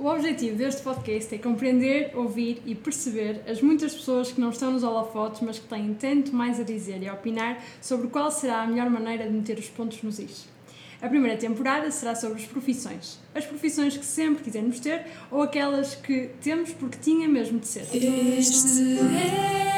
O objetivo deste podcast é compreender, ouvir e perceber as muitas pessoas que não estão nos holofotes, mas que têm tanto mais a dizer e a opinar sobre qual será a melhor maneira de meter os pontos nos is. A primeira temporada será sobre as profissões. As profissões que sempre quisermos ter ou aquelas que temos porque tinha mesmo de ser. Este é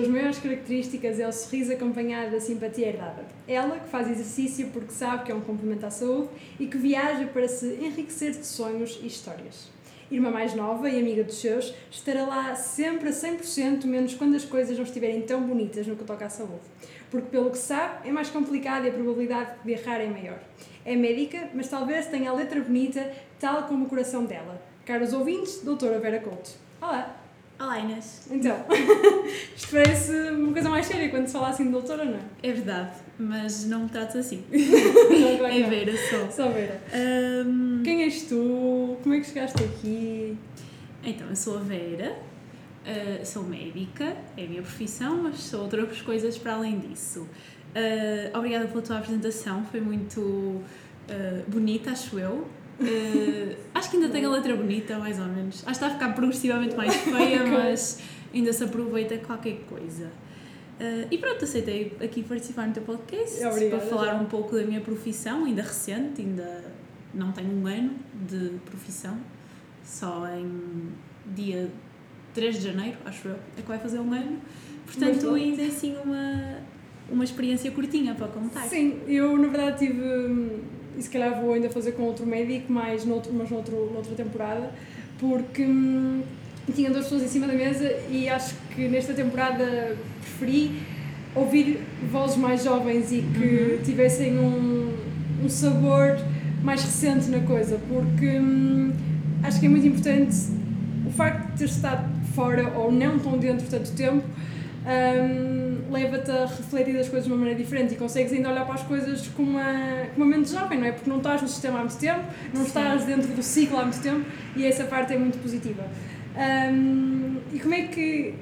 suas maiores características é o sorriso acompanhado da simpatia herdada. Ela, que faz exercício porque sabe que é um complemento à saúde e que viaja para se enriquecer de sonhos e histórias. Irmã mais nova e amiga dos seus, estará lá sempre a 100%, menos quando as coisas não estiverem tão bonitas no que toca à saúde. Porque, pelo que sabe, é mais complicado e a probabilidade de errar é maior. É médica, mas talvez tenha a letra bonita, tal como o coração dela. Caros ouvintes, doutora Vera Couto. Olá! Olá Inês. Então, isto parece uma coisa mais séria quando se fala assim de doutora, não é? É verdade, mas não me trates assim. Não, claro É. Vera só. Só Vera. Ahm, Quem és tu? Como é que chegaste aqui? então, eu sou a Vera, ah, sou médica, é a minha profissão, mas sou outras coisas para além disso. Ah, obrigada pela tua apresentação, foi muito ah, bonita, acho eu. Acho que ainda tem a letra bonita, mais ou menos. Acho que está a ficar progressivamente mais feia, mas ainda se aproveita qualquer coisa. Ah, e pronto, aceitei aqui participar no teu podcast Obrigada, para falar já. um pouco da minha profissão, ainda recente, ainda não tenho um ano de profissão, só em dia 3 de janeiro, acho eu, é que vai fazer um ano. Portanto, ainda é assim uma, uma experiência curtinha para contar. Sim, eu na verdade tive. E se calhar vou ainda fazer com outro médico, mais noutro, mas noutro, noutra temporada, porque hum, tinha duas pessoas em cima da mesa e acho que nesta temporada preferi ouvir vozes mais jovens e que tivessem um, um sabor mais recente na coisa, porque hum, acho que é muito importante o facto de ter estado fora ou não tão dentro tanto tempo hum, leva-te a refletir as coisas de uma maneira diferente e consegues ainda olhar para as coisas com uma, com uma mente jovem, não é? Porque não estás no sistema há muito tempo, não estás dentro do ciclo há muito tempo e essa parte é muito positiva. Hum, e como é que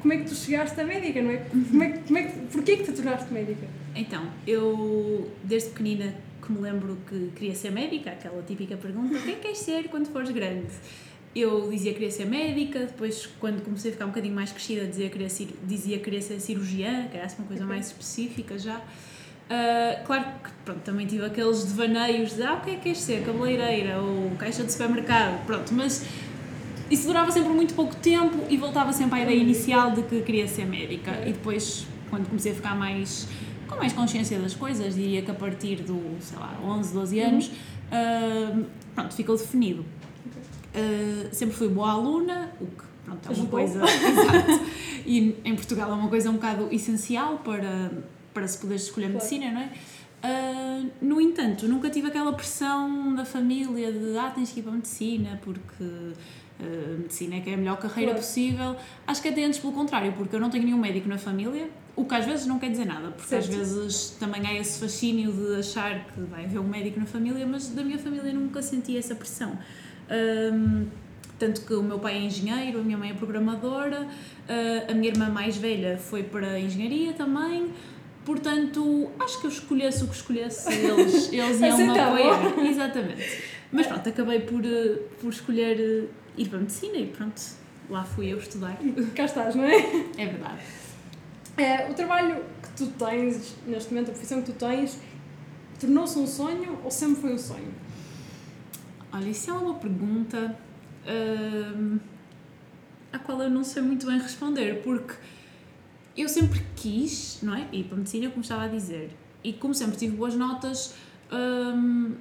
como é que tu chegaste à médica, não é? Como é, como é que, porquê que te tornaste médica? Então, eu desde pequenina que me lembro que queria ser médica, aquela típica pergunta: o que é que queres ser quando fores grande? Eu dizia que queria ser médica, depois, quando comecei a ficar um bocadinho mais crescida, dizia que queria ser, dizia que queria ser cirurgiã, que era assim uma coisa mais específica já. Ah, claro que pronto, também tive aqueles devaneios de ah, o que é que queres ser? Cabeleireira ou caixa de supermercado, pronto, mas isso durava sempre muito pouco tempo e voltava sempre à ideia inicial de que queria ser médica. E depois, quando comecei a ficar mais com mais consciência das coisas, diria que a partir do, sei lá, 11, 12 anos, ah, pronto, ficou definido. Ah, sempre fui boa aluna, o que pronto, é uma coisa. Exato. E em Portugal é uma coisa um bocado essencial para, para se poder escolher Claro. medicina, não é? Ah, no entanto, nunca tive aquela pressão da família de ah, tens que ir para a medicina porque ah, medicina é que é a melhor carreira Claro. possível. Acho que até antes pelo contrário, porque eu não tenho nenhum médico na família, o que às vezes não quer dizer nada, porque Certo. às vezes também há esse fascínio de achar que vai haver um médico na família, mas da minha família nunca senti essa pressão. Ahm, tanto que o meu pai é engenheiro, a minha mãe é programadora, ah, a minha irmã mais velha foi para a engenharia também. Portanto, acho que eu escolhesse o que escolhesse, eles, eles iam me Aceitavam. apoiar. Exatamente. Mas pronto, acabei por, eh, por escolher eh, ir para a medicina e pronto, lá fui eu estudar. Cá estás, não é? É verdade. É, o trabalho que tu tens, neste momento, a profissão que tu tens, tornou-se um sonho ou sempre foi um sonho? Olha, isso é uma pergunta à qual eu não sei muito bem responder, porque eu sempre quis, não é? Ir para a medicina, como estava a dizer, e como sempre tive boas notas, hum,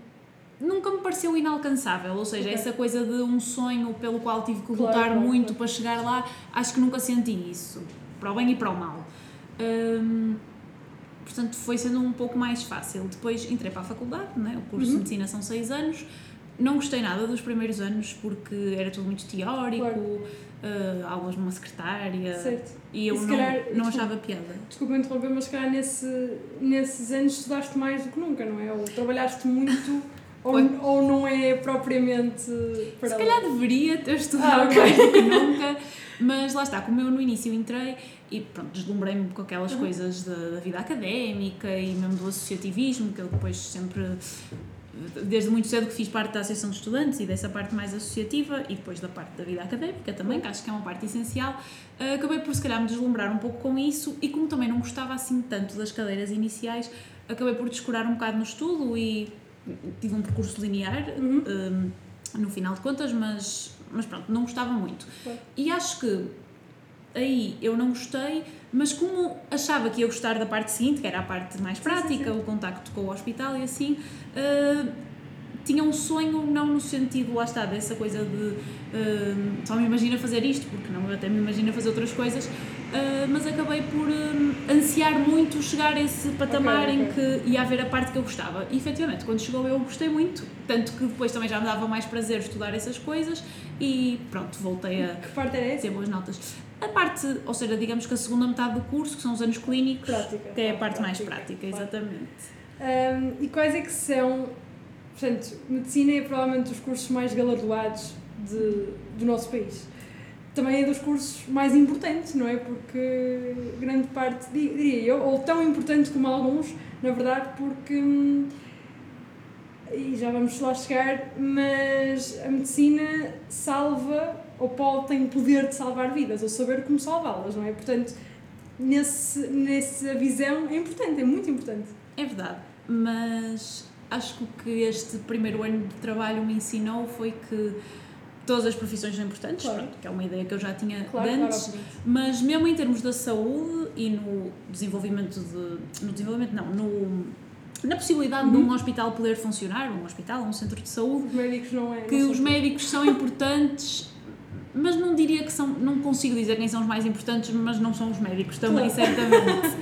nunca me pareceu inalcançável. Ou seja, Ok. essa coisa de um sonho pelo qual tive que lutar claro, muito claro. para chegar lá, acho que nunca senti isso, para o bem e para o mal. Hum, portanto, foi sendo um pouco mais fácil. Depois entrei para a faculdade, né? o curso de Uhum. medicina são seis anos. Não gostei nada dos primeiros anos porque era tudo muito teórico, Claro. eh, aulas numa secretária Certo. e eu E não, calhar- não desculpa. achava piada. Desculpa interromper, mas se calhar nesse, nesses anos estudaste mais do que nunca, não é? Ou trabalhaste muito Ou, ou não é propriamente para Se calhar deveria ter estudado Ah, ok. mais do que nunca, mas lá está, como eu no início entrei e pronto, deslumbrei-me com aquelas Uhum. coisas da, da vida académica e mesmo do associativismo, que eu depois sempre, desde muito cedo que fiz parte da Associação de Estudantes e dessa parte mais associativa e depois da parte da vida académica também, que acho que é uma parte essencial, eh, acabei por se calhar me deslumbrar um pouco com isso e como também não gostava assim tanto das cadeiras iniciais, acabei por descurar um bocado no estudo e tive um percurso linear Uhum. hum, no final de contas, mas, mas pronto, não gostava muito. E acho que aí eu não gostei, mas como achava que ia gostar da parte seguinte, que era a parte mais sim, prática, sim. o contacto com o hospital e assim, uh, tinha um sonho, não no sentido, lá está, dessa coisa de uh, só me imagina fazer isto, porque não, eu até me imagino fazer outras coisas, uh, mas acabei por ansiar muito chegar a esse patamar Ok, em ok. que ia haver a parte que eu gostava. E efetivamente, quando chegou eu gostei muito, tanto que depois também já me dava mais prazer estudar essas coisas e pronto, voltei a Que parte era essa? ter boas notas. A parte, ou seja, digamos que a segunda metade do curso, que são os anos clínicos, Prática. que é a parte mais prática, claro. exatamente. Um, e quais é que são, portanto, medicina é provavelmente dos cursos mais galardoados de, do nosso país. Também é dos cursos mais importantes, não é? Porque grande parte, di- diria eu, ou tão importante como alguns, na verdade, porque. hum, já vamos lá chegar, mas a medicina salva, ou pode, tem o poder de salvar vidas, ou saber como salvá-las, não é? Portanto, nesse, nessa visão é importante, é muito importante. É verdade, mas acho que o que este primeiro ano de trabalho me ensinou foi que todas as profissões são importantes, Claro. pronto, que é uma ideia que eu já tinha Claro, claro, antes, obviamente. mas mesmo em termos da saúde e no desenvolvimento de. No desenvolvimento, não, no, na possibilidade de Uhum. um hospital poder funcionar, um hospital, um centro de saúde, Os médicos não é. que não os médicos são importantes, mas não diria que são, não consigo dizer quem são os mais importantes, mas não são os médicos também, Claro. certamente.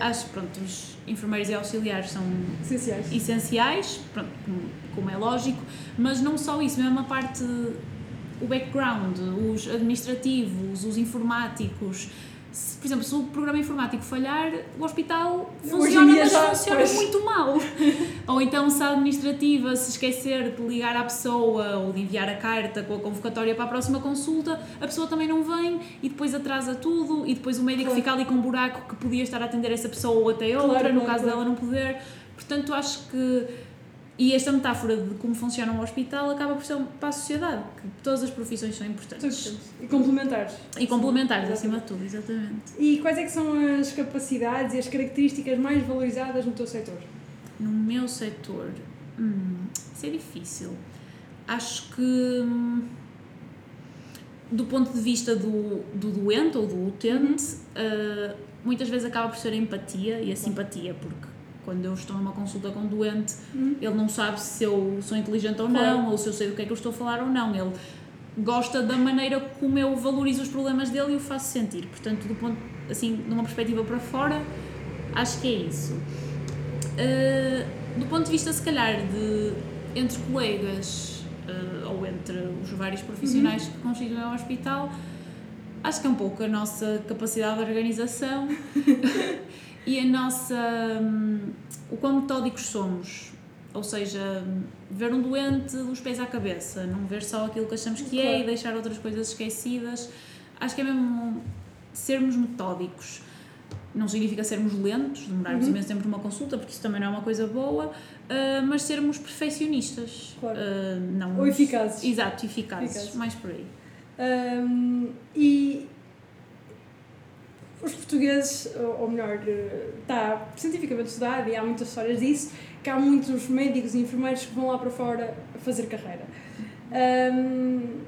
Ah, acho pronto, os enfermeiros e auxiliares são essenciais. essenciais, pronto, como, como é lógico, mas não só isso, mesmo a parte, o background, os administrativos, os informáticos. Se, por exemplo, se o programa informático falhar, o hospital funciona, mas já, funciona pois. muito mal. ou então, se a administrativa se esquecer de ligar à pessoa ou de enviar a carta com a convocatória para a próxima consulta, a pessoa também não vem e depois atrasa tudo e depois o médico Claro. fica ali com um buraco que podia estar a atender essa pessoa ou até outra, Claro, no caso claro. dela não poder. Portanto, acho que. E esta metáfora de como funciona um hospital acaba por ser para a sociedade, que todas as profissões são importantes. E complementares. E complementares, Sim, acima de tudo, exatamente. E quais é que são as capacidades e as características mais valorizadas no teu setor? No meu setor, hum, isso é difícil. Acho que, hum, do ponto de vista do, do doente ou do utente, uh, muitas vezes acaba por ser a empatia e a simpatia, porque quando eu estou numa consulta com um doente, Uhum. ele não sabe se eu sou inteligente ou Claro. não, ou se eu sei do que é que eu estou a falar ou não. Ele gosta da maneira como eu valorizo os problemas dele e o faço sentir. Portanto, do ponto, assim, de uma perspectiva para fora, acho que é isso. Uh, do ponto de vista, se calhar, de entre colegas uh, ou entre os vários profissionais que constituem o hospital, acho que é um pouco a nossa capacidade de organização e a nossa. hum, o quão metódicos somos. Ou seja, ver um doente dos pés à cabeça, não ver só aquilo que achamos que é Claro. e deixar outras coisas esquecidas. Acho que é mesmo sermos metódicos. Não significa sermos lentos, demorarmos Uhum. imenso tempo numa consulta, porque isso também não é uma coisa boa, ah, mas sermos perfeccionistas. Claro. Ah, não Ou eficazes. Exato, eficazes, Eficazes. mais por aí. Um, e os portugueses, ou melhor, está cientificamente estudado e há muitas histórias disso, que há muitos médicos e enfermeiros que vão lá para fora fazer carreira. Um,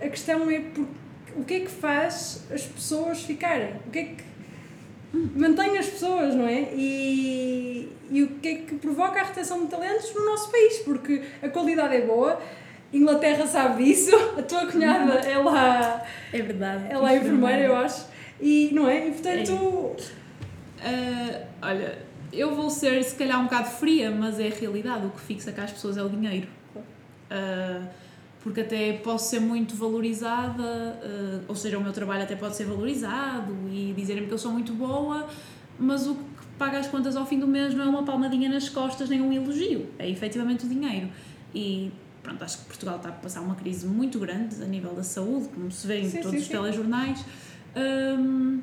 a questão é por, o que é que faz as pessoas ficarem? O que é que mantém as pessoas, não é? E, e o que é que provoca a retenção de talentos no nosso país? Porque a qualidade é boa, Inglaterra sabe disso, a tua cunhada é lá, É verdade. ela é enfermeira, eu acho, e não é? E portanto, Ah, olha, eu vou ser se calhar um bocado fria, mas é a realidade. O que fixa cá as pessoas é o dinheiro. Ah, porque até posso ser muito valorizada, ah, ou seja, o meu trabalho até pode ser valorizado e dizerem-me que eu sou muito boa, mas o que paga as contas ao fim do mês, não é uma palmadinha nas costas nem um elogio, é efetivamente o dinheiro. E pronto, acho que Portugal está a passar uma crise muito grande a nível da saúde, como se vê em Sim, todos sim, os sim. telejornais. Hum,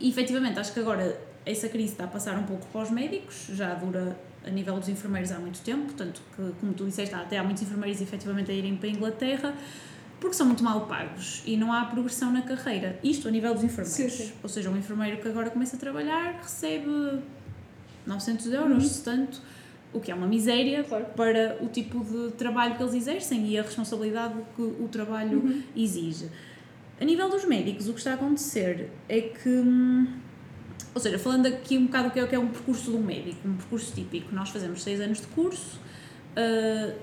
e efetivamente, acho que agora essa crise está a passar um pouco para os médicos, já dura a nível dos enfermeiros há muito tempo, tanto que, como tu disseste, há até há muitos enfermeiros efetivamente a irem para a Inglaterra, porque são muito mal pagos e não há progressão na carreira. Isto a nível dos enfermeiros. Sim, sim. Ou seja, um enfermeiro que agora começa a trabalhar recebe 900 euros, Uhum. se tanto, o que é uma miséria Claro. para o tipo de trabalho que eles exercem e a responsabilidade que o trabalho Uhum. exige. A nível dos médicos, o que está a acontecer é que, hum, ou seja, falando aqui um bocado do que é, o que é um percurso do médico, um percurso típico, nós fazemos seis anos de curso, ah,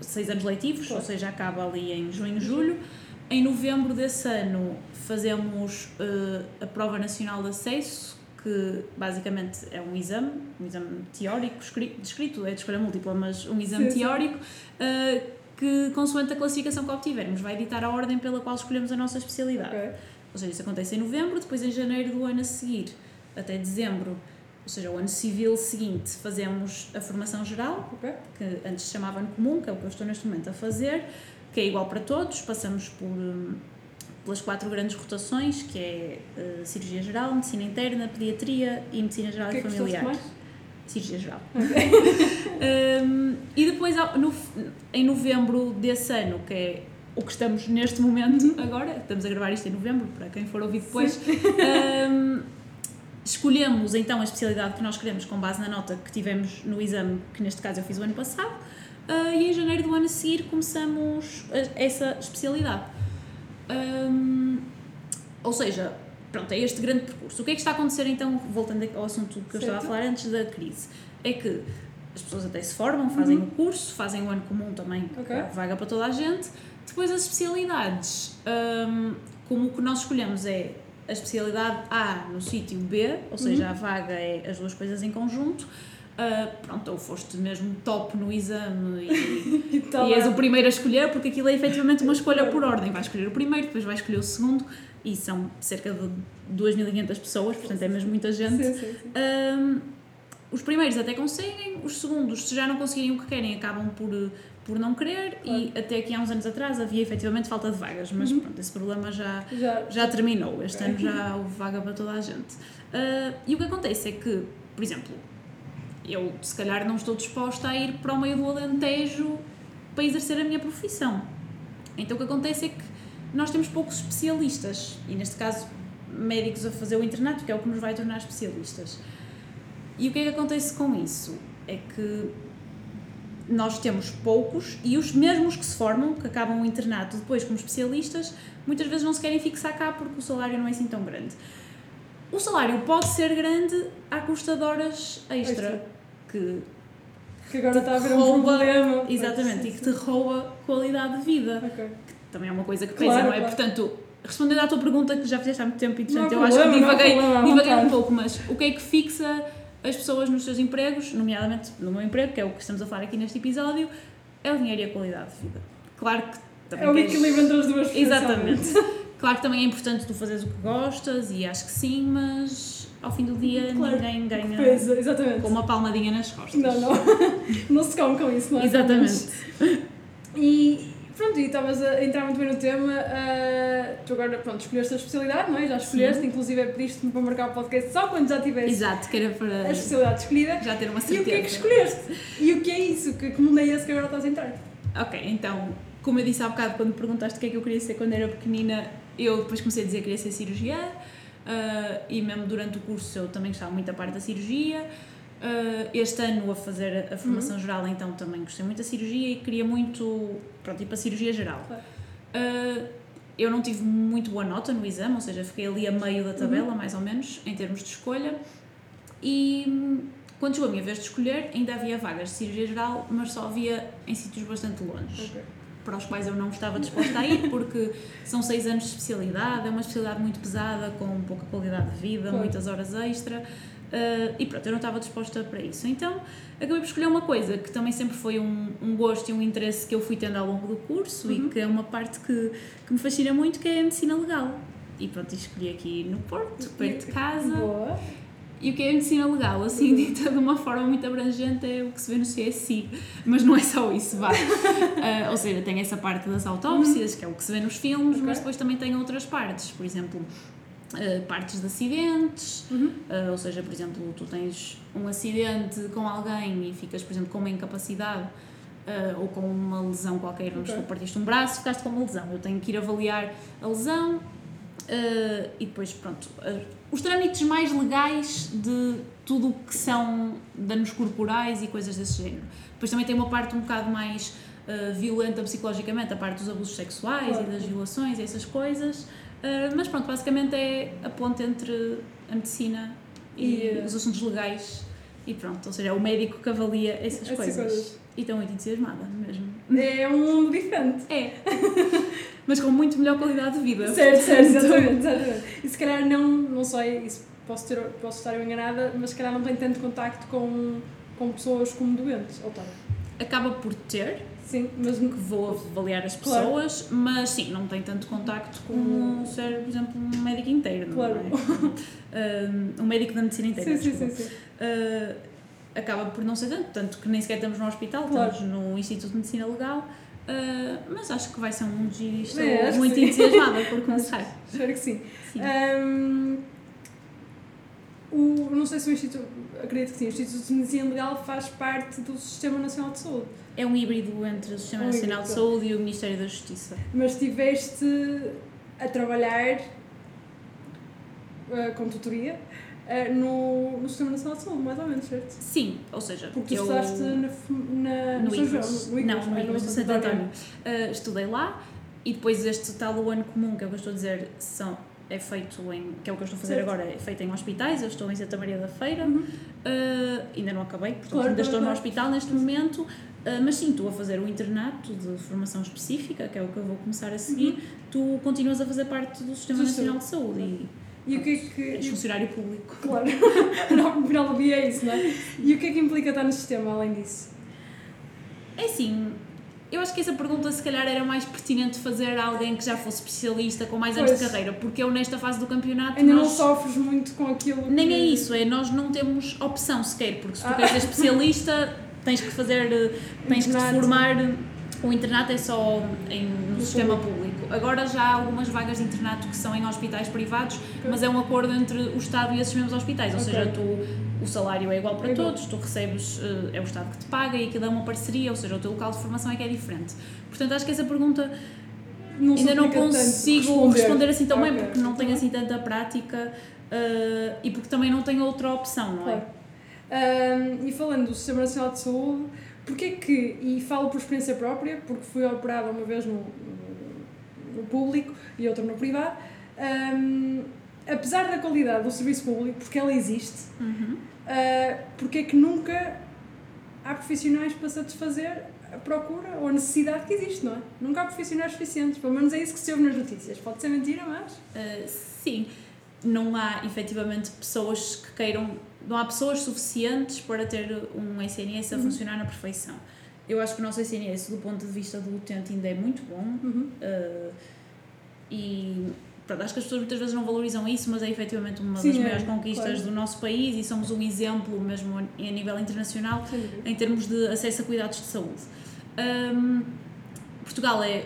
seis anos letivos, Claro. ou seja, acaba ali em junho, julho. Em novembro desse ano fazemos ah, a prova nacional de acesso, que basicamente é um exame, um exame teórico, escri- descrito, é de escolha múltipla, mas um exame Sim, sim. teórico, ah, que consoante a classificação que obtivermos vai ditar a ordem pela qual escolhemos a nossa especialidade. Ok. Ou seja, isso acontece em novembro, depois em janeiro do ano a seguir, até dezembro, ou seja, o ano civil seguinte, fazemos a formação geral, Ok. que antes se chamava ano comum, que é o que eu estou neste momento a fazer, que é igual para todos, passamos por, hum, pelas quatro grandes rotações, que é eh, cirurgia geral, medicina interna, pediatria e medicina geral que e é que familiar. Cirurgia geral. Um, e depois, no, em novembro desse ano, que é o que estamos neste momento agora, estamos a gravar isto em novembro, para quem for ouvir depois, um, escolhemos então a especialidade que nós queremos com base na nota que tivemos no exame, que neste caso eu fiz o ano passado, uh, e em janeiro do ano a seguir começamos a- essa especialidade. Um, ou seja, pronto, é este grande percurso. O que é que está a acontecer então, voltando ao assunto que eu estava a Certo. falar antes da crise? É que as pessoas até se formam, fazem Uhum. o curso, fazem o ano comum também, Ok. há vaga para toda a gente. Depois as especialidades, hum, como o que nós escolhemos é a especialidade A no sítio B, ou seja, Uhum. a vaga é as duas coisas em conjunto. ah, pronto, ou foste mesmo top no exame e E tal, e és é. o primeiro a escolher, porque aquilo é efetivamente uma escolha por ordem. Vais escolher o primeiro, depois vais escolher o segundo, e são cerca de 2.500 pessoas, portanto é mesmo muita gente. Sim, sim, sim. Hum, os primeiros até conseguem, os segundos, se já não conseguirem o que querem, acabam por, por não querer, e até aqui há uns anos atrás havia efetivamente falta de vagas, mas Uhum. pronto, esse problema já, Já. já terminou. Este Ok. ano já houve vaga para toda a gente. Ah, e o que acontece é que, por exemplo, eu se calhar não estou disposta a ir para o meio do Alentejo para exercer a minha profissão. Então o que acontece é que nós temos poucos especialistas, e neste caso médicos a fazer o internato, que é o que nos vai tornar especialistas. E o que é que acontece com isso? É que nós temos poucos e os mesmos que se formam, que acabam o internato depois como especialistas, muitas vezes não se querem fixar cá porque o salário não é assim tão grande. O salário pode ser grande à custa de horas extra, Extra. que Que agora está a haver um problema. exatamente, e que te rouba qualidade de vida. Ok. Também é uma coisa que pesa, Claro, não é? claro. Portanto, respondendo à tua pergunta que já fizeste há muito tempo e portanto eu acho que divaguei, problema, divaguei um pouco, mas o que é que fixa as pessoas nos seus empregos, nomeadamente no meu emprego, que é o que estamos a falar aqui neste episódio, é o dinheiro e a qualidade de vida. Claro que também É o queres- equilíbrio entre as duas Exatamente. Claro que também é importante tu fazeres o que gostas e acho que sim, mas ao fim do dia Claro. ninguém ganha Pesa, exatamente. com uma palmadinha nas costas. Não, não. Não se come com isso, não é? Exatamente. E pronto, e estavas a entrar muito bem no tema. ah, tu agora, pronto, escolheste a especialidade, não é? Já escolheste, inclusive pediste-me para marcar o podcast só quando já tivesse Exato, que era a para especialidade escolhida. já ter uma E certeza. o que é que escolheste? E o que é isso? Que, que mundo é esse que agora estás a entrar? Ok, então, como eu disse há bocado, quando me perguntaste o que é que eu queria ser quando era pequenina, eu depois comecei a dizer que queria ser cirurgiã ah, e mesmo durante o curso eu também gostava muito da parte da cirurgia. Ah, este ano a fazer a formação geral, então também gostei muito da cirurgia e queria muito, pronto, ir para a cirurgia geral. Claro. Ah, eu não tive muito boa nota no exame, ou seja, fiquei ali a meio da tabela, mais ou menos, em termos de escolha. E quando chegou a minha vez de escolher, ainda havia vagas de cirurgia geral, mas só havia em sítios bastante longe para os quais eu não estava disposta a ir, porque são seis anos de especialidade, é uma especialidade muito pesada, com pouca qualidade de vida, Claro. muitas horas extra, eh, e pronto, eu não estava disposta para isso. Então, acabei por escolher uma coisa que também sempre foi um, um gosto e um interesse que eu fui tendo ao longo do curso, Uhum. e que é uma parte que, que me fascina muito, que é a medicina legal. E pronto, escolhi aqui no Porto, perto de casa, Boa. E o que é a medicina legal, assim dita de uma forma muito abrangente, é o que se vê no CSI. Mas não é só isso, vá. Ah, ou seja, tem essa parte das autópsias, que é o que se vê nos filmes, Ok. mas depois também tem outras partes. Por exemplo, ah, partes de acidentes, Uhum. ah, ou seja, por exemplo, tu tens um acidente com alguém e ficas, por exemplo, com uma incapacidade ah, ou com uma lesão qualquer, vamos Ok. supor, partiste um braço, ficaste com uma lesão. Eu tenho que ir avaliar a lesão e depois, pronto, os trâmites mais legais de tudo o que são danos corporais e coisas desse género. Depois também tem uma parte um bocado mais violenta psicologicamente, a parte dos abusos sexuais Claro. e das violações e essas coisas. Ah, mas pronto, basicamente é a ponte entre a medicina e, E, ah, os assuntos legais e pronto, ou seja, é o médico que avalia essas Essas coisas. coisas. E estou muito entusiasmada mesmo. É um mundo diferente. É. Mas com muito melhor qualidade de vida. Certo, certo, exatamente, exatamente. E se calhar não, não sei, isso posso, ter, posso estar enganada, mas se calhar não tem tanto contacto com, com pessoas como doentes, ou tem? Acaba por ter, Sim, mas que vou avaliar as Claro. pessoas, mas sim, não tem tanto contacto como Hum. ser, por exemplo, um médico interno. Claro. Não é? um, um médico da medicina interna. sim, sim, sim, sim. Uh, acaba por não ser tanto, tanto que nem sequer estamos no hospital, Claro. estamos no Instituto de Medicina Legal, uh, mas acho que vai ser um giro e estou É, muito entusiasmada por começar. Espero que sim. Sim. Ahm, o, não sei se o Instituto, acredito que sim, o Instituto de Medicina Legal faz parte do Sistema Nacional de Saúde, É um híbrido entre o Sistema Um Nacional de híbrido. Saúde e o Ministério da Justiça. mas estiveste a trabalhar ah, com tutoria ah, no, no Sistema Nacional de Saúde, mais ou menos, certo? Sim, ou seja, Porque eu estudaste na, na, no São João, IVAS, no não, no ah, IVAS de Santo António. Uh, estudei lá e depois este tal o ano comum, que é que eu estou a dizer, são, é feito em, que é o que eu estou a fazer Certo. agora, é feito em hospitais, eu estou em Santa Maria da Feira, Uhum. Uh, ainda não acabei, portanto Claro, ainda claro, estou no claro. hospital neste momento, uh, mas sim, estou a fazer o internato de formação específica, que é o que eu vou começar a seguir, Uhum. tu continuas a fazer parte do Sistema Do Nacional de Saúde E o que é e que. és e- funcionário público. Claro, no final do dia é isso, não é? E o que é que implica estar no sistema além disso? É assim, eu acho que essa pergunta se calhar era mais pertinente fazer a alguém que já fosse especialista com mais anos de carreira, porque eu nesta fase do campeonato Ainda não nós- sofres muito com aquilo. Nem que- é isso, é nós não temos opção sequer, porque se tu Ah. queres ser especialista tens que fazer, eh, tens que te Internato. formar, o internato é só em, no No sistema público. público. Agora já há algumas vagas de internato que são em hospitais privados, mas é um acordo entre o Estado e esses mesmos hospitais, ou Ok. seja, tu, o salário é igual para É todos, tu recebes, eh, é o Estado que te paga e aquilo é uma parceria, ou seja, o teu local de formação é que é diferente. Portanto, acho que essa pergunta não ainda não consigo responder, assim tão bem porque não tenho assim tanta prática eh, e porque também não tenho outra opção, não é? Claro. Ahm, e falando do Sistema Nacional de Saúde, porque é que, e falo por experiência própria, porque fui operada uma vez no, no, público e outra no privado, ahm, apesar da qualidade do serviço público, porque ela existe, Uhum. ah, porque é que nunca há profissionais para satisfazer a procura ou a necessidade que existe, não é? Nunca há profissionais suficientes, pelo menos é isso que se ouve nas notícias. Pode ser mentira, mas. Uh, sim, não há efetivamente pessoas que queiram, não há pessoas suficientes para ter um SNS a Uhum. funcionar na perfeição. Eu acho que o nosso SNS, do ponto de vista do utente, ainda é muito bom Uhum. uh, e pronto, acho que as pessoas muitas vezes não valorizam isso, mas é efetivamente uma Sim, das é, maiores conquistas claro. do nosso país e somos um exemplo mesmo a nível internacional dúvida. em termos de acesso a cuidados de saúde. Hum, Portugal é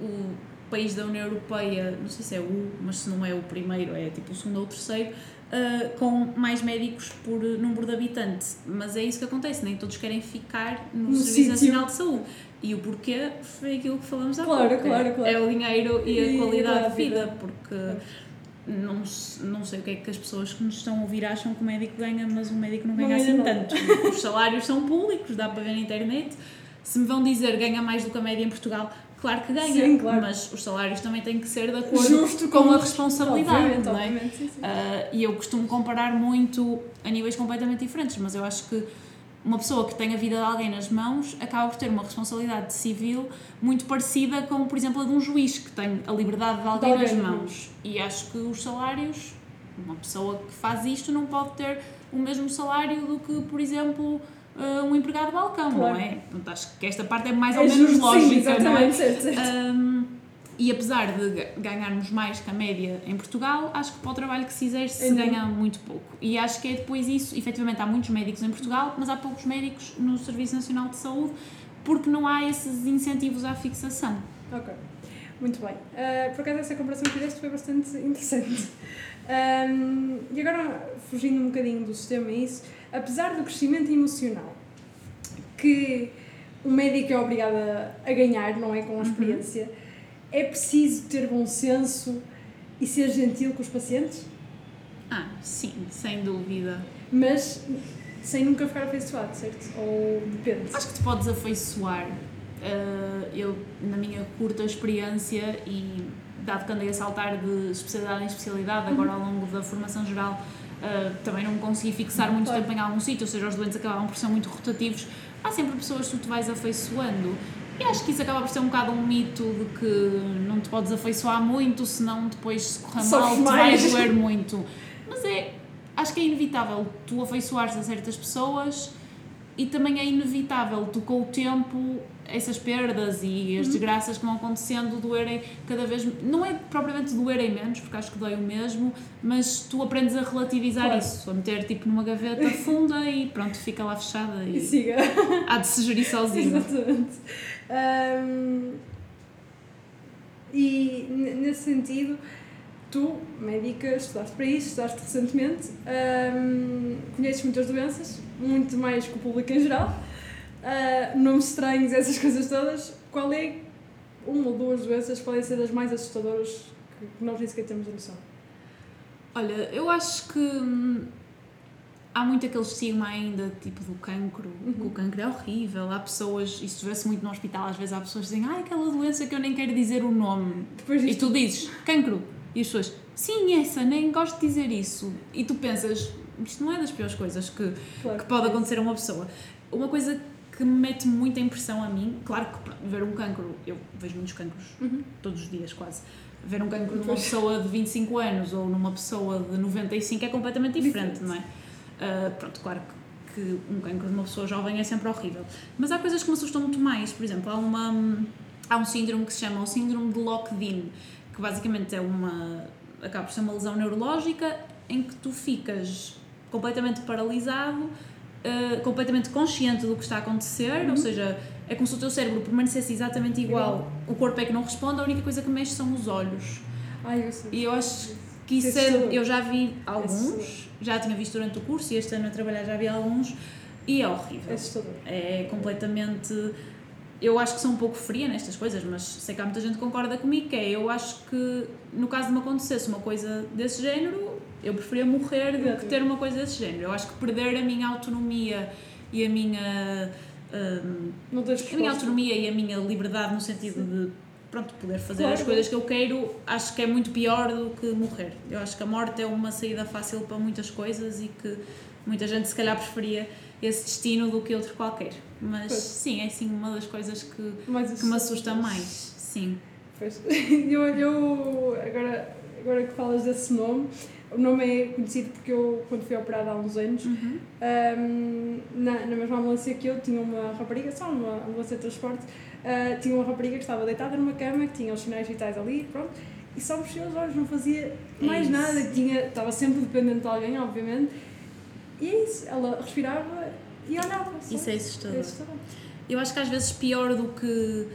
o país da União Europeia, não sei se é o, mas se não é o primeiro, é tipo o segundo ou o terceiro, ah, com mais médicos por número de habitantes. Mas é isso que acontece, nem todos querem ficar no, No Serviço sítio. Nacional de Saúde. E o porquê foi aquilo que falamos há Claro, pouco. claro, é, claro. é o dinheiro e, E a qualidade a de vida, vida. porque não, não sei o que é que as pessoas que nos estão a ouvir acham que o médico ganha, mas o médico não Não ganha ganha assim nada. tanto. Os salários são públicos, dá para ver na internet. Se me vão dizer ganha mais do que a média em Portugal, claro que ganha, Sim, claro. mas os salários também têm que ser de acordo Justo com a os- responsabilidade, Obviamente, não é? sim, sim. Ah, e eu costumo comparar muito a níveis completamente diferentes, mas eu acho que uma pessoa que tem a vida de alguém nas mãos acaba por ter uma responsabilidade civil muito parecida com, por exemplo, a de um juiz que tem a liberdade de alguém, alguém nas mãos. E acho que os salários, uma pessoa que faz isto não pode ter o mesmo salário do que, por exemplo, ah, um empregado de balcão, Claro. não é? Portanto, acho que esta parte é mais É ou menos justo, sim, lógica, não é? certo, certo. Ahm, E apesar de ga- ganharmos mais que a média em Portugal, acho que para o trabalho que se exerce se Uhum. ganha muito pouco. E acho que é depois isso, efetivamente há muitos médicos em Portugal, mas há poucos médicos no Serviço Nacional de Saúde porque não há esses incentivos à fixação. Ok, muito bem. Ah, por acaso essa comparação que fizeste foi bastante interessante. Ahm, e agora, fugindo um bocadinho do sistema isso, apesar do crescimento emocional que o médico é obrigado a, a ganhar, não é com a experiência, é preciso ter bom senso e ser gentil com os pacientes, Ah, sim, sem dúvida. mas sem nunca ficar afeiçoado, certo? Ou depende. Acho que te podes afeiçoar. Uh, eu, na minha curta experiência, e dado que andei a saltar de especialidade em especialidade, agora ao longo da formação geral, uh, também não consegui fixar muito Claro. tempo em algum sítio, ou seja, os doentes acabavam por ser muito rotativos. Há sempre pessoas que tu te vais afeiçoando. E acho que isso acaba por ser um bocado um mito de que não te podes afeiçoar muito, senão depois se correr mal te vai doer muito. Mas é, acho que é inevitável tu afeiçoares a certas pessoas e também é inevitável tu com o tempo essas perdas e as desgraças que vão acontecendo doerem cada vez não é propriamente doerem menos porque acho que dói o mesmo mas tu aprendes a relativizar Claro. isso a meter tipo numa gaveta funda e pronto fica lá fechada E e siga. há de se gerir sozinho Exatamente. Ahm, e nesse sentido, tu, médica, estudaste para isso, estudaste recentemente, ahm, conheces muitas doenças, muito mais que o público em geral, ah, nomes estranhos, essas coisas todas. Qual é uma ou duas doenças que podem ser das mais assustadoras que que nós nem sequer temos a noção? olha eu acho que hum, há muito aquele estigma ainda tipo do cancro que o cancro é horrível há pessoas isso vê-se muito no hospital às vezes há pessoas que dizem ai aquela doença que eu nem quero dizer o nome E tu dizes cancro. E as pessoas, sim, essa, nem gosto de dizer isso. E tu pensas, isto não é das piores coisas que, claro, que pode acontecer a uma pessoa. Uma coisa que me mete muita impressão a mim, claro que ver um cancro, eu vejo muitos cancros Uhum. todos os dias quase. Ver um cancro numa pessoa de 25 anos ou numa pessoa de 95 é completamente diferente, Diferente. não é? Ah, pronto, claro que, que um cancro de uma pessoa jovem é sempre horrível. Mas há coisas que me assustam muito mais. Por exemplo, há, uma, há um síndrome que se chama o síndrome de Locked-in, que basicamente é uma. acaba por ser uma lesão neurológica em que tu ficas completamente paralisado, ah, completamente consciente do que está a acontecer, ou seja, é como se o teu cérebro permanecesse exatamente igual. O corpo é que não responde, a única coisa que mexe são os olhos. Ai, eu sei. E eu acho que Isso é eu já vi alguns, já tinha visto durante o curso e este ano a trabalhar já vi alguns e é É horrível. assustador. É completamente. Eu acho que sou um pouco fria nestas coisas, mas sei que há muita gente que concorda comigo. Que é, eu acho que no caso de me acontecesse uma coisa desse género, eu preferia morrer do que ter uma coisa desse género. Eu acho que perder a minha autonomia e a minha. tens a minha autonomia e a minha liberdade no sentido de pronto, poder fazer Claro. as coisas que eu quero, acho que é muito pior do que morrer. Eu acho que a morte é uma saída fácil para muitas coisas e que muita gente se calhar preferia esse destino do que outro qualquer. Mas Pois. sim, é sim uma das coisas que, Mais que me assusta mais. Sim. Pois. Eu, eu agora, agora que falas desse nome, o nome é conhecido porque eu, quando fui operada há uns anos, Uhum. ahm, na, na mesma ambulância que eu, tinha uma rapariga, só uma ambulância de transporte, ah, tinha uma rapariga que estava deitada numa cama, que tinha os sinais vitais ali, pronto, e só mexia os olhos, não fazia mais isso. nada, tinha, estava sempre dependente de alguém, obviamente, e é isso, ela respirava e olhava. só. Isso é assustador. É assustador. Eu acho que às vezes pior do que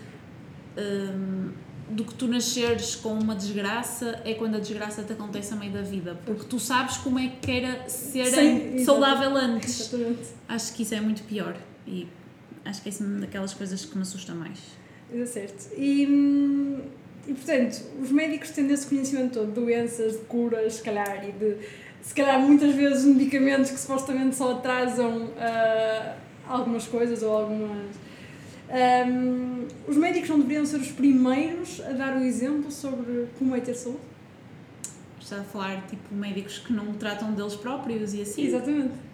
hum, do que tu nasceres com uma desgraça é quando a desgraça te acontece a meio da vida, porque tu sabes como é que era ser Sem- saudável antes. Exatamente. Acho que isso é muito pior e acho que é uma daquelas coisas que me assusta mais. Dá certo. E, e portanto, os médicos tendo esse conhecimento todo de doenças, de curas, se calhar, e de se calhar muitas vezes medicamentos que supostamente só atrasam ah, algumas coisas ou algumas. Hum, os médicos não deveriam ser os primeiros a dar o exemplo sobre como é ter saúde? Está a falar tipo médicos que não tratam deles próprios e assim. Exatamente.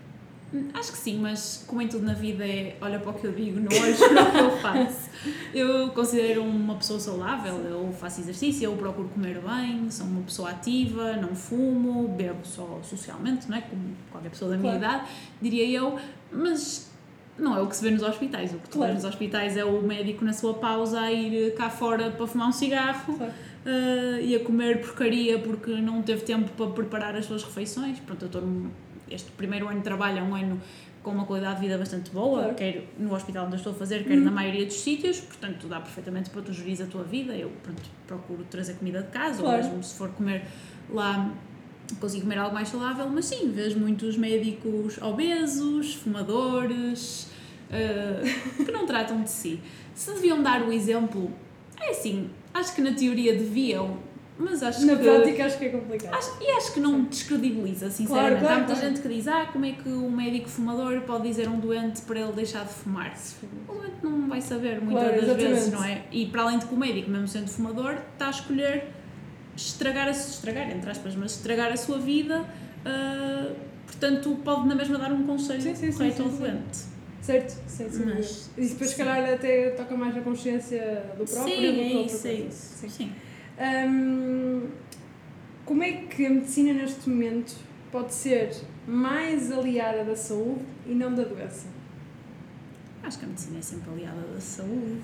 Acho que sim, mas como em tudo na vida é olha para o que eu digo, não olhes para o que eu faço. Eu considero uma pessoa saudável, eu faço exercício, eu procuro comer bem, sou uma pessoa ativa, não fumo, bebo só socialmente, não é? Como qualquer pessoa da minha Claro. idade, diria eu, mas não é o que se vê nos hospitais. O que tu Claro. vês nos hospitais é o médico na sua pausa a ir cá fora para fumar um cigarro Claro. eh, e a comer porcaria porque não teve tempo para preparar as suas refeições. Pronto, eu estou num- este primeiro ano de trabalho é um ano com uma qualidade de vida bastante boa, Claro. quer no hospital onde eu estou a fazer, quer na maioria dos sítios, portanto dá perfeitamente para tu gerir a tua vida. Eu pronto, procuro trazer comida de casa, Claro. ou mesmo se for comer lá consigo comer algo mais saudável, mas sim, vejo muitos médicos obesos, fumadores, eh, que não tratam de si. Se deviam dar o exemplo, é assim, acho que na teoria deviam, mas acho Na que. prática acho que é complicado. Acho- e acho que não descredibiliza, sinceramente. claro, Há muita claro. gente que diz: ah, como é que um médico fumador pode dizer a um doente para ele deixar de fumar? O doente não vai saber muitas Claro, das exatamente. vezes, não é? E para além de que o médico, mesmo sendo fumador, está a escolher estragar, a, estragar entre aspas, mas estragar a sua vida, ah, portanto, pode na mesma dar um conselho Sim, sim, sim, correto sim, ao sim. doente. Certo, sem dúvida. Mas- E depois, se sim. calhar, até toca mais na consciência do próprio Sim, do é isso, é isso. Sim. Sim. Hum, como é que a medicina neste momento pode ser mais aliada da saúde e não da doença? Acho que a medicina é sempre aliada da saúde.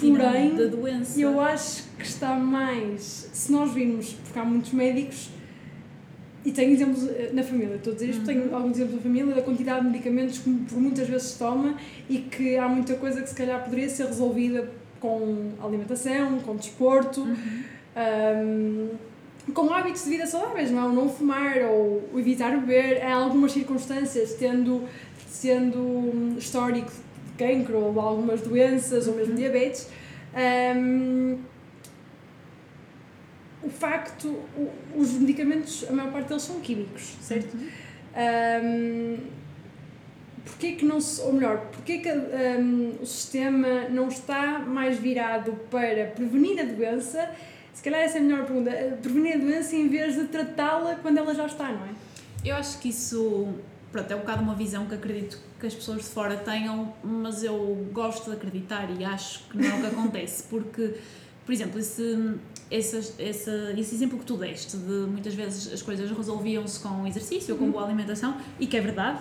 e não Porém, da doença. Eu acho que está mais. Se nós virmos, porque há muitos médicos, e tenho exemplos eh, na família, estou a dizer isto, Uhum. tenho alguns exemplos na família da quantidade de medicamentos que por muitas vezes se toma e que há muita coisa que se calhar poderia ser resolvida com alimentação, com desporto, Uhum. hum, com hábitos de vida saudáveis, não é? Não fumar ou evitar beber, em algumas circunstâncias, tendo, sendo histórico de cancro ou algumas doenças ou mesmo diabetes. hum, o facto, os medicamentos, a maior parte deles são químicos, certo? Um, porquê que não se, ou melhor, porquê que um, o sistema não está mais virado para prevenir a doença? Se calhar essa é a melhor pergunta. eh, Prevenir a doença em vez de tratá-la quando ela já está, não é? Eu acho que isso pronto, é um bocado uma visão que acredito que as pessoas de fora tenham, mas eu gosto de acreditar e acho que não é o que acontece, porque, por exemplo, esse, esse, esse, esse exemplo que tu deste de muitas vezes as coisas resolviam-se com exercício ou com boa alimentação, e que é verdade,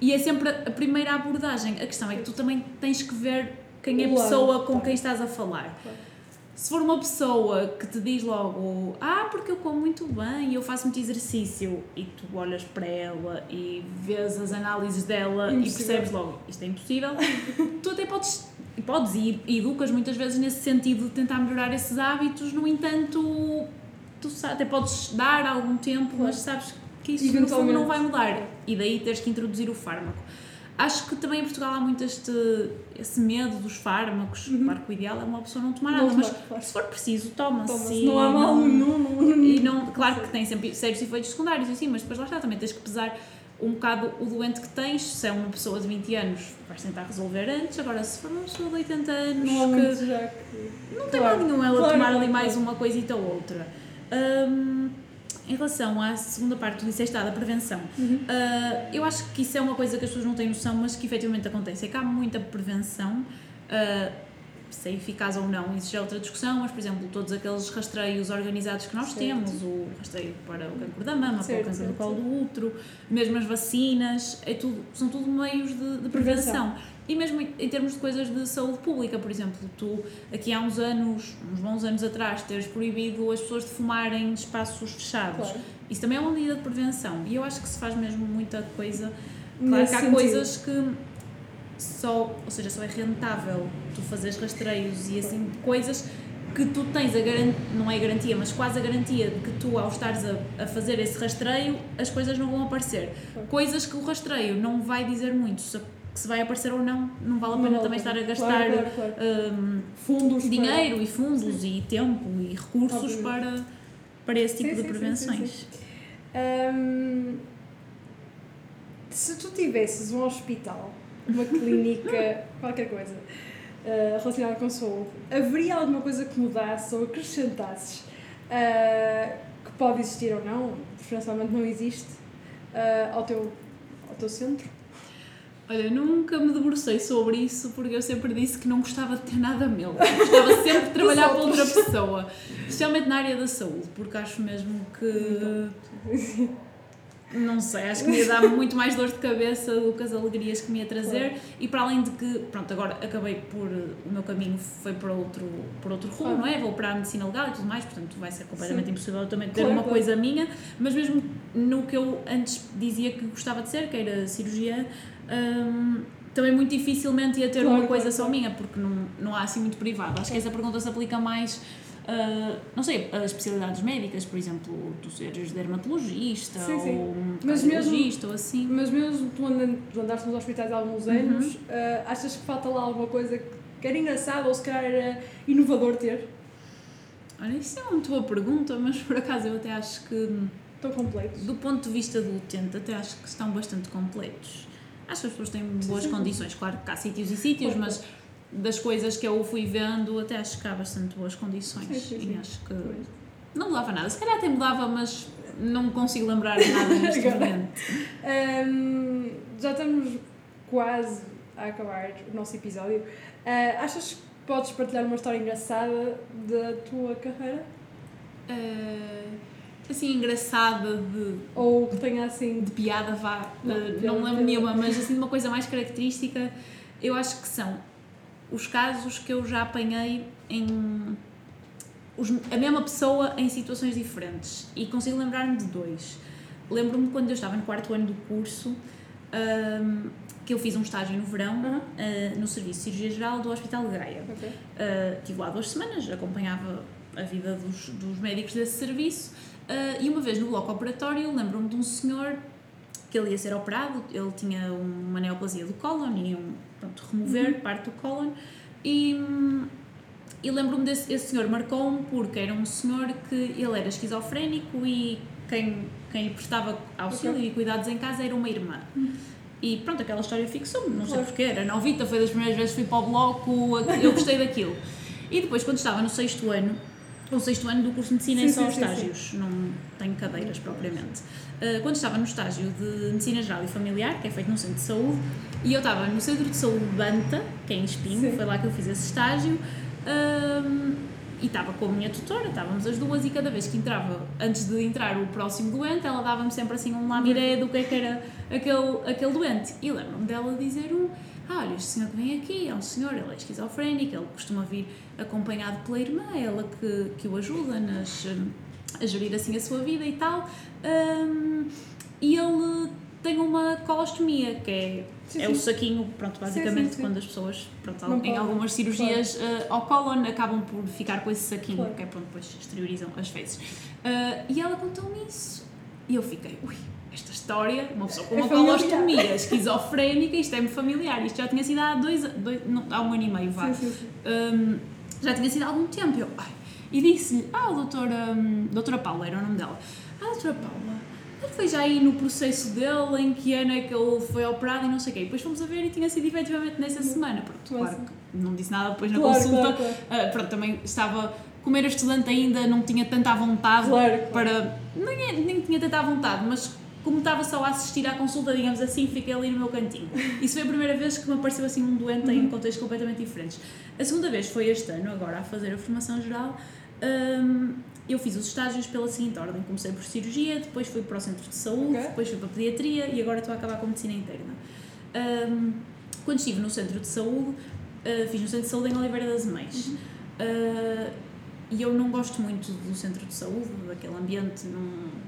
e é sempre a primeira abordagem. A questão é que tu também tens que ver quem é a pessoa com quem estás a falar. Se for uma pessoa que te diz logo, ah, porque eu como muito bem e eu faço muito exercício, e tu olhas para ela e vês as análises dela e Impossível. percebes logo, isto é impossível, tu até podes, e podes e e educas muitas vezes nesse sentido de tentar melhorar esses hábitos, no entanto, tu até podes dar algum tempo, mas sabes que isso no fundo não vai mudar. E daí teres que introduzir o fármaco. Acho que também em Portugal há muito este, esse medo dos fármacos. Claro que o ideal é uma pessoa não tomar Uhum. Não nada, mas claro. se for preciso, toma-se. E Não há mal nenhum. E não, claro que tem sempre sérios efeitos secundários, assim, mas depois lá está, também tens que pesar um bocado o doente que tens. Se é uma pessoa de 20 anos, vais tentar resolver antes. Agora, se for uma pessoa de 80 anos, Não que já que. não tem Claro. mal nenhum ela Claro, tomar ali mais uma coisita ou outra. Hum, em relação à segunda parte, tu disseste ah, da prevenção. Uhum. Uh, eu acho que isso é uma coisa que as pessoas não têm noção, mas que efetivamente acontece. É que há muita prevenção, uh, se é eficaz ou não, isso já é outra discussão, mas, por exemplo, todos aqueles rastreios organizados que nós Certo. temos, o rastreio para o cancro da mama, Certo, para o cancro certo, do colo do útero, mesmo as vacinas, é tudo, são tudo meios de, de prevenção. E mesmo em em termos de coisas de saúde pública, por exemplo, tu aqui há uns anos, uns bons anos atrás, teres proibido as pessoas de fumarem em espaços fechados. Claro. Isso também é uma medida de prevenção e eu acho que se faz mesmo muita coisa. Claro Nesse que há sentido. coisas que só, ou seja, só é rentável tu fazeres rastreios e assim, coisas que tu tens a garantia, não é garantia, mas quase a garantia de que tu, ao estares a, a fazer esse rastreio, as coisas não vão aparecer. Claro. Coisas que o rastreio não vai dizer muito, se, se vai aparecer ou não, não vale a Não pena vale também estar a gastar Claro, claro, hum, Fundos. para- dinheiro e fundos e tempo e recursos para, para esse tipo Sim, de sim, sim, prevenções. sim, Hum, se tu tivesses um hospital, uma clínica, qualquer coisa uh, relacionada com saúde, haveria alguma coisa que mudasse ou acrescentasses uh, que pode existir ou não, preferencialmente não existe, uh, ao, teu, ao teu centro? Olha, nunca me debrucei sobre isso porque eu sempre disse que não gostava de ter nada meu. Gostava sempre de trabalhar para outra pessoa. Especialmente na área da saúde, porque acho mesmo que. Não sei, acho que me ia dar muito mais dor de cabeça do que as alegrias que me ia trazer e para além de que, pronto, agora acabei por, o meu caminho foi para outro, por outro rumo, Claro. não é? Vou para a medicina legal e tudo mais, portanto vai ser completamente Sim. impossível eu também ter Claro, uma claro. coisa minha, mas mesmo no que eu antes dizia que gostava de ser, que era cirurgiã, hum, também muito dificilmente ia ter Claro, uma coisa claro, só claro. minha, porque não, não há assim muito privado. Acho que essa pergunta se aplica mais, ah, não sei, a especialidades médicas, por exemplo, tu seres dermatologista Sim, sim. ou Mas mesmo- ou assim. Mas mesmo tu, andando, tu andaste nos hospitais há alguns Uhum. anos, ah, achas que falta lá alguma coisa que, era engraçado ou se calhar era inovador ter? Olha, isso é uma boa pergunta, mas por acaso eu até acho que, Estão completos. do ponto de vista do utente, até acho que estão bastante completos. Acho que as pessoas têm boas sim. condições, claro que há sítios e sítios, mas das coisas que eu fui vendo, até acho que há bastante boas condições. Sim, sim, sim. E acho que não mudava nada. Se calhar até mudava, mas não me consigo lembrar de nada neste momento. Ahm, já estamos quase a acabar o nosso episódio. Ah, achas que podes partilhar uma história engraçada da tua carreira? Eh, assim, engraçada de Ou que tenha assim. de piada, vá, Não, eh, piada não me lembro não. nenhuma, mas assim, de uma coisa mais característica, eu acho que são os casos que eu já apanhei em. os- a mesma pessoa em situações diferentes. E consigo lembrar-me de dois. Lembro-me quando eu estava no quarto ano do curso, ahm, que eu fiz um estágio no verão, Aham. ah, no Serviço de Cirurgia Geral do Hospital de Gaia. Ok. Uh, estive lá duas semanas, acompanhava a vida dos, dos médicos desse serviço uh, e uma vez no bloco operatório lembro-me de um senhor que ele ia ser operado, ele tinha uma neoplasia do cólon e iam pronto, remover parte do cólon e, e lembro-me desse esse senhor marcou-me porque era um senhor que ele era esquizofrénico e quem, quem prestava auxílio Ok. e cuidados em casa era uma irmã. E pronto, aquela história fixou-me, não sei Claro. porquê, era novita, foi das primeiras vezes que fui para o bloco, eu gostei daquilo. E depois, quando estava no sexto ano, o sexto ano do curso de medicina é Sim, só sim, sim, estágios, não tenho cadeiras propriamente. Uh, quando estava no estágio de medicina geral e familiar, que é feito no centro de saúde, e eu estava no centro de saúde Banta, que é em Espinho, Sim. foi lá que eu fiz esse estágio, um, e estava com a minha tutora, estávamos as duas, e cada vez que entrava, antes de entrar o próximo doente, ela dava-me sempre assim um lamiré do que é que era aquele, aquele doente. E lembro-me dela dizer um. Ah, olha, este senhor que vem aqui é um senhor, ele é esquizofrénico, ele costuma vir acompanhado pela irmã, ela que, que o ajuda nas, a gerir assim a sua vida e tal. Hum, e ele tem uma colostomia, que é, Sim, é sim. o saquinho, pronto, basicamente sim, quando as pessoas, pronto, Não em podem, algumas cirurgias eh, ao cólon acabam por ficar com esse saquinho, Claro. que é pronto, depois exteriorizam as fezes. Ah, e ela contou-me isso. E eu fiquei, ui, esta história, uma pessoa com É uma familiar. colostomia esquizofrénica, isto é-me familiar. Isto já tinha sido há dois, dois não, há um ano e meio, vá. Sim, sim, sim. Hum, já tinha sido há algum tempo. Eu, ai, e disse-lhe, ah, doutora, hum, doutora Paula era o nome dela. Ah, doutora Paula, ele foi já aí no processo dele, em que ano é que ele foi operado e não sei o quê. E depois fomos a ver e tinha sido efetivamente nessa semana. Pronto, claro que não disse nada depois na Claro, consulta. claro, claro. Ah, pronto, também estava, como era estudante ainda, não tinha tanta vontade Claro, claro. para. Nem, nem tinha tanta vontade, mas como estava só a assistir à consulta, digamos assim, fiquei ali no meu cantinho. Isso foi a primeira vez que me apareceu assim um doente Uhum. em contextos completamente diferentes. A segunda vez foi este ano, agora a fazer a formação geral. Hum, eu fiz os estágios pela seguinte ordem: comecei por cirurgia, depois fui para o centro de saúde, Ok. depois fui para a pediatria e agora estou a acabar com medicina interna. Hum, quando estive no centro de saúde, uh, fiz no centro de saúde em Oliveira das Mães. Uhum. Uh, e eu não gosto muito do centro de saúde, daquele ambiente, não,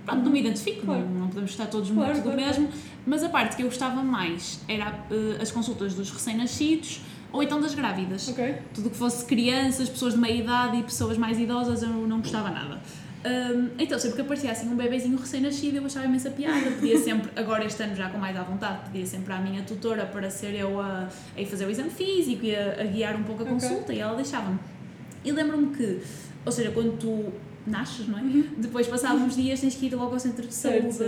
pronto, não me identifico, Claro. não, não podemos estar todos Claro, muito do claro, mesmo, mas a parte que eu gostava mais era uh, as consultas dos recém-nascidos ou então das grávidas. Ok. Tudo que fosse crianças, pessoas de meia idade e pessoas mais idosas eu não gostava nada. Um, então, sempre que aparecia assim um bebezinho recém-nascido, eu achava imensa piada. Pedia sempre, agora este ano já com mais à vontade, pedia sempre à minha tutora para ser eu a, a ir fazer o exame físico e a, a guiar um pouco a consulta e ela deixava-me. E lembro-me que, ou seja, quando tu nasces, não é? Depois, passados uns dias, tens que ir logo ao centro de saúde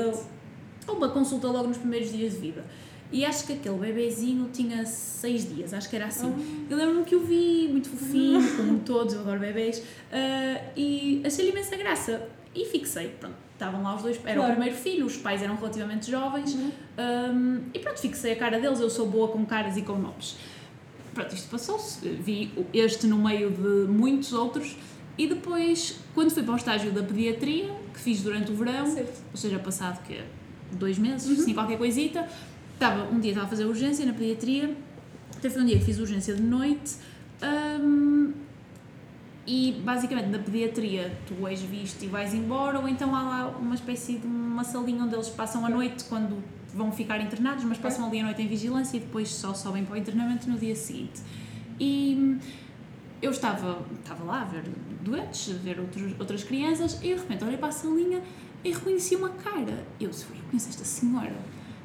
ou uma consulta logo nos primeiros dias de vida. E acho que aquele bebezinho tinha seis dias, acho que era assim. Ah. Eu lembro-me que o vi, muito fofinho, como todos, eu adoro bebês, ah, e achei-lhe imensa graça. E fixei, pronto, estavam lá os dois, era Claro. o primeiro filho, os pais eram relativamente jovens, Uhum. um, e pronto, fixei a cara deles, eu sou boa com caras e com nomes. Pronto, isto passou-se, vi este no meio de muitos outros, e depois, quando fui para o estágio da pediatria, que fiz durante o verão, Certo. ou seja, passado que dois meses, assim, qualquer coisita. Estava, um dia estava a fazer urgência na pediatria, foi um dia que fiz urgência de noite. hum, e basicamente na pediatria tu és visto e vais embora, ou então há lá uma espécie de uma salinha onde eles passam a noite quando vão ficar internados, mas passam ali a noite em vigilância e depois só sobem para o internamento no dia seguinte. E hum, eu estava, estava lá a ver doentes, a ver outros, outras crianças, e de repente olhei para a salinha e reconheci uma cara. Eu disse, "Ui, eu conheço esta senhora.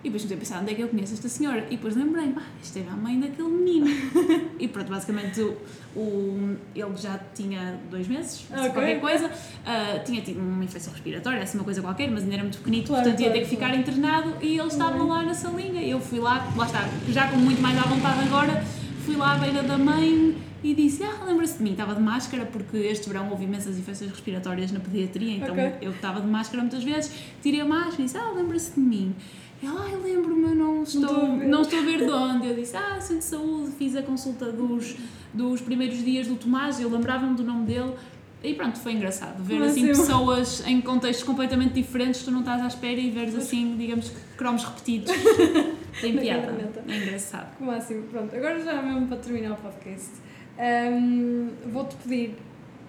E depois comecei a pensar, onde é que eu conheço esta senhora? E depois lembrei-me, ah, esta era a mãe daquele menino. e pronto, basicamente o, o- ele já tinha dois meses, assim, Ok. qualquer coisa, ah, tinha tido uma infecção respiratória, assim uma coisa qualquer, mas ainda era muito pequenito, Claro, portanto ia claro, ter que ficar claro. internado e eles estavam lá na salinha. E eu fui lá, lá está, já com muito mais à vontade agora, fui lá à beira da mãe e disse: Ah, lembra-se de mim? Estava de máscara, porque este verão houve imensas infecções respiratórias na pediatria, então Ok. eu estava de máscara muitas vezes. Tirei a máscara e disse: Ah, lembra-se de mim? Ela, ai, lembro-me, eu não estou, ver." não estou a ver de onde. Eu disse: Ah, centro de saúde, fiz a consulta dos, dos primeiros dias do Tomás, eu lembrava-me do nome dele. E pronto, foi engraçado ver assim pessoas em contextos completamente diferentes, tu não estás à espera e veres assim, digamos que cromos repetidos. Tem piada. É engraçado. O máximo. Pronto, agora já mesmo para terminar o podcast, hum, vou-te pedir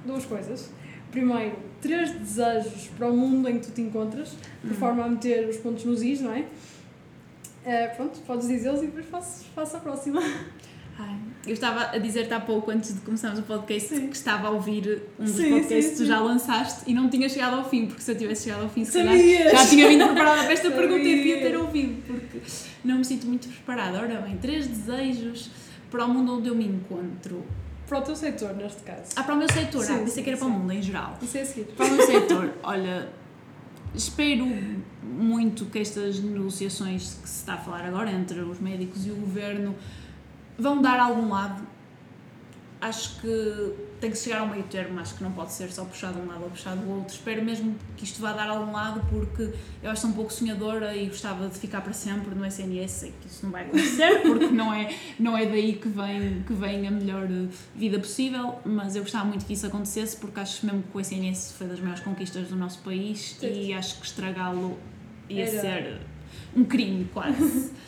duas coisas. Primeiro, três desejos para o mundo em que tu te encontras, de forma a meter os pontos nos is, não é? Eh, pronto, podes dizê-los e depois faço, faço a próxima. Ai, eu estava a dizer-te há pouco, antes de começarmos o podcast, Sim. que estava a ouvir um dos Sim, podcasts sim, que tu já lançaste e não tinha chegado ao fim, porque se eu tivesse chegado ao fim, se calhar já tinha vindo preparada para esta Sabias! pergunta e devia ter ouvido, porque não me sinto muito preparada. Ora bem, três desejos para o mundo onde eu me encontro. Para o teu setor, neste caso. Ah, para o meu setor, Sim, ah, pensei que era para o mundo em geral. Isso é a seguir. Para o meu setor, olha, espero muito que estas negociações que se está a falar agora entre os médicos e o governo vão dar algum lado. Acho que tem que chegar ao meio termo, acho que não pode ser só puxado de um lado ou puxado do outro. Espero mesmo que isto vá dar algum lado, porque eu acho um pouco sonhadora e gostava de ficar para sempre no SNS. Sei que isso não vai acontecer, porque não é, não é daí que vem, que vem a melhor vida possível, mas eu gostava muito que isso acontecesse, porque acho mesmo que o SNS foi das maiores conquistas do nosso país Certo. e acho que estragá-lo ia Era- ser um crime, quase.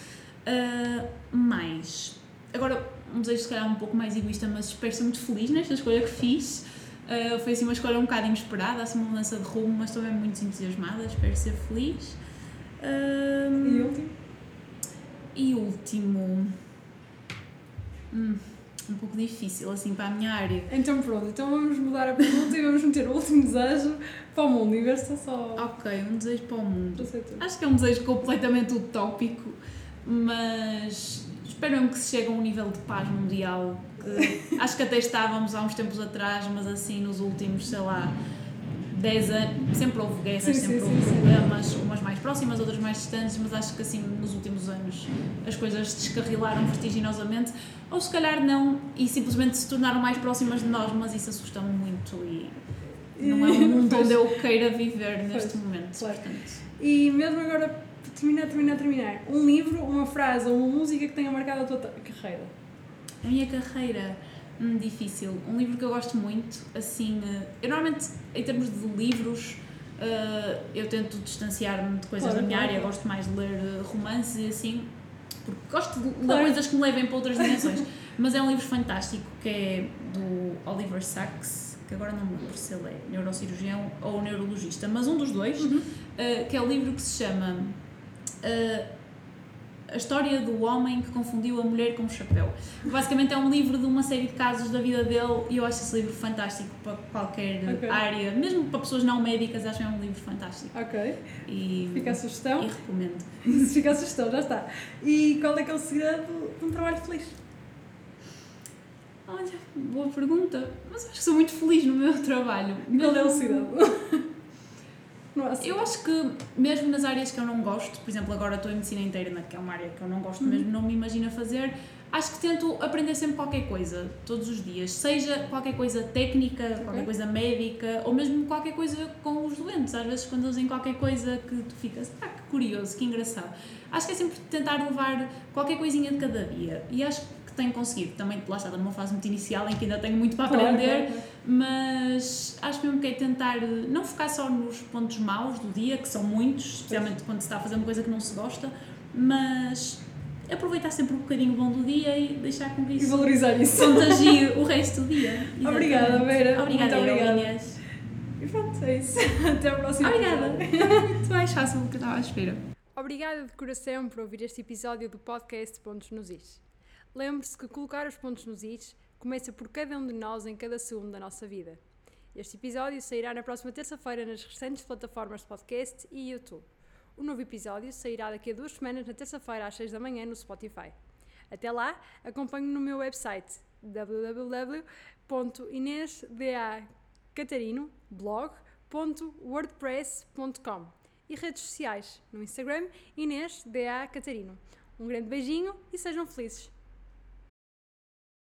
Ah, mais. Agora, um desejo se calhar um pouco mais egoísta, mas espero ser muito feliz nesta escolha que fiz. Ah, foi assim uma escolha um bocado inesperada, assim uma mudança de rumo, mas mesmo muito entusiasmada, espero ser feliz. Ah, E último? e último. Hum, um pouco difícil, assim, para a minha área. Então pronto, então vamos mudar a pergunta e vamos meter o último desejo para o mundo, em vez de ser só Ok, um desejo para o mundo. Acho que é um desejo completamente utópico, mas espero mesmo que se chegue a um nível de paz mundial. Que acho que até estávamos há uns tempos atrás, mas assim nos últimos, sei lá, 10 anos, sempre houve guerras, Sim, sempre sim, houve sim, problemas, umas mais próximas, outras mais distantes, mas acho que assim nos últimos anos as coisas descarrilaram vertiginosamente, ou se calhar não, e simplesmente se tornaram mais próximas de nós, mas isso assusta-me muito e não é um mundo onde eu queira viver neste Pois, momento. claro. Portanto, E mesmo agora, terminar, terminar, terminar, um livro, uma frase ou uma música que tenha marcado a tua carreira. A minha carreira, hum, difícil. Um livro que eu gosto muito, assim, eh, eu normalmente, em termos de livros, eh, eu tento distanciar-me de coisas Claro, da minha claro, área, gosto mais de ler eh, romances e assim, porque gosto de ler Claro. coisas que me levem para outras dimensões. Mas é um livro fantástico que é do Oliver Sacks, que agora não me lembro se ele é neurocirurgião ou neurologista, mas um dos dois, Uhum. que é o livro que se chama eh, A História do Homem que Confundiu a Mulher com o Chapéu. Basicamente é um livro de uma série de casos da vida dele e eu acho esse livro fantástico para qualquer Ok. área, mesmo para pessoas não médicas, acho que é um livro fantástico. Ok, E, fica a sugestão. e recomendo. Fica a sugestão, já está. E qual é que é o segredo de um trabalho feliz? Olha, boa pergunta, mas acho que sou muito feliz no meu trabalho. Qual é o segredo? Eu acho que, mesmo nas áreas que eu não gosto, por exemplo, agora estou em medicina interna, que é uma área que eu não gosto Uhum. mesmo, não me imagino fazer, acho que tento aprender sempre qualquer coisa, todos os dias. Seja qualquer coisa técnica, qualquer coisa médica, ou mesmo qualquer coisa com os doentes. Às vezes, quando dizem qualquer coisa que tu ficas, ah, que curioso, que engraçado. Acho que é sempre tentar levar qualquer coisinha de cada dia. E acho que tenho conseguido. Também, lá está, numa fase muito inicial em que ainda tenho muito para Claro, aprender, claro, claro. mas acho mesmo que é tentar não focar só nos pontos maus do dia, que são muitos, especialmente quando se está a fazer uma coisa que não se gosta, mas aproveitar sempre um bocadinho bom do dia e deixar com que E isso valorizar isso. contagie o resto do dia. Obrigada, Exatamente. Vera. Obrigada, Muito obrigada. E pronto, é isso. Até ao próximo Obrigada. episódio. Muito mais fácil do que eu estava à espera. Obrigada de coração por ouvir este episódio do podcast Pontos nos Is. Lembre-se que colocar os pontos nos Is começa por cada um de nós em cada segundo da nossa vida. Este episódio sairá na próxima terça-feira nas restantes plataformas de podcast e YouTube. O novo episódio sairá daqui a duas semanas na terça-feira às 6 da manhã no Spotify. Até lá, acompanhe-me no meu website www.inesdacatarino.blog.wordpress.com e redes sociais no Instagram Inês da Catarino. Um grande beijinho e sejam felizes!